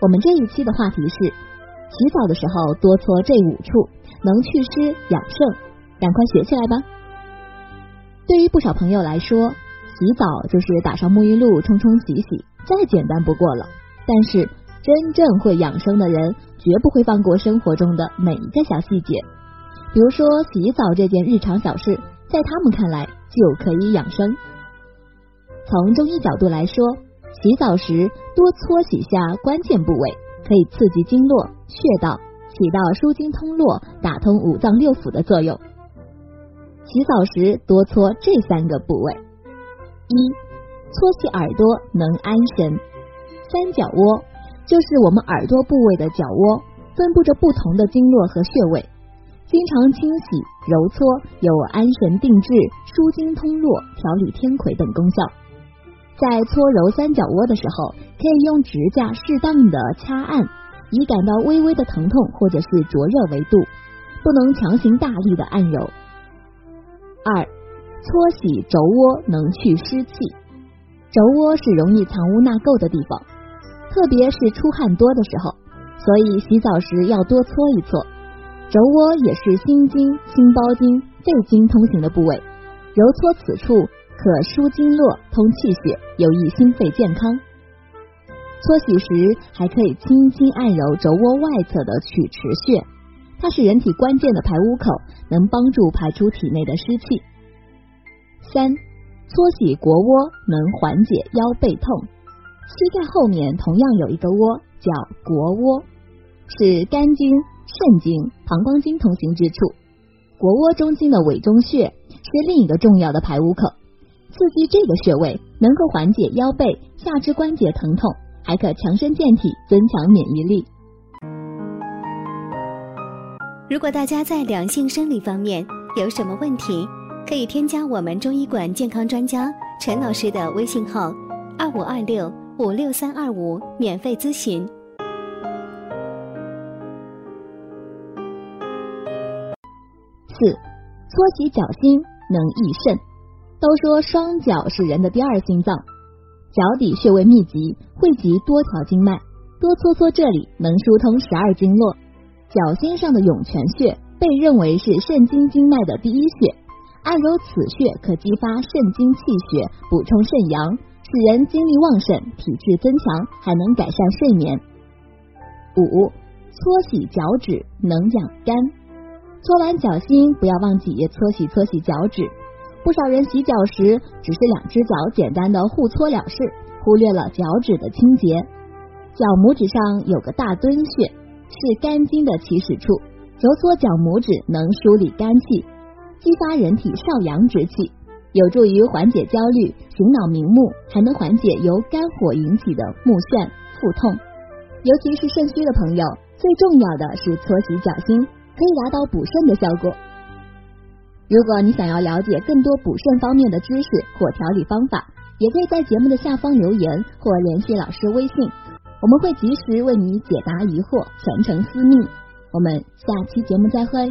我们这一期的话题是洗澡的时候多搓这五处，能祛湿养肾，赶快学起来吧。对于不少朋友来说，洗澡就是打上沐浴露冲冲洗洗，再简单不过了。但是真正会养生的人，绝不会放过生活中的每一个小细节。比如说洗澡这件日常小事，在他们看来就可以养生。从中医角度来说，洗澡时多搓洗下关键部位，可以刺激经络穴道，起到舒筋通络、打通五脏六腑的作用。洗澡时多搓这三个部位：一、搓洗耳朵能安神。三角窝就是我们耳朵部位的角窝，分布着不同的经络和穴位，经常清洗揉搓，有安神定志、舒筋通络、调理天癸等功效。在搓揉三角窝的时候，可以用指甲适当的掐按，以感到微微的疼痛或者是灼热为度，不能强行大力的按揉。二、搓洗肘窝能去湿气，肘窝是容易藏污纳垢的地方，特别是出汗多的时候，所以洗澡时要多搓一搓。肘窝也是心经、心包经、肺经通行的部位，揉搓此处。可舒经络、通气血，有益心肺健康。搓洗时还可以轻轻按揉肘窝外侧的曲池穴，它是人体关键的排污口，能帮助排出体内的湿气。三、搓洗腘窝能缓解腰背痛。膝盖后面同样有一个窝，叫腘窝，是肝经、肾经、膀胱经通行之处。腘窝中心的委中穴是另一个重要的排污口。刺激这个穴位，能够缓解腰背、下肢关节疼痛，还可强身健体、增强免疫力。如果大家在两性生理方面有什么问题，可以添加我们中医馆健康专家陈老师的微信号：二五二六五六三二五，免费咨询。四、搓洗脚心能益肾。都说双脚是人的第二心脏，脚底穴位密集，汇集多条经脉，多搓搓这里能疏通十二经络。脚心上的涌泉穴被认为是肾经经脉的第一穴，按揉此穴可激发肾经气血，补充肾阳，使人精力旺盛，体质增强，还能改善睡眠。五、搓洗脚趾能养肝，搓完脚心不要忘记也搓洗搓洗脚趾。不少人洗脚时只是两只脚简单的互搓了事，忽略了脚趾的清洁。脚拇指上有个大敦穴，是肝经的起始处，揉搓脚拇指能梳理肝气，激发人体少阳之气，有助于缓解焦虑、醒脑明目，还能缓解由肝火引起的目眩、腹痛。尤其是肾虚的朋友，最重要的是搓洗脚心，可以达到补肾的效果。如果你想要了解更多补肾方面的知识或调理方法，也可以在节目的下方留言或联系老师微信，我们会及时为你解答疑惑，全程私密。我们下期节目再会。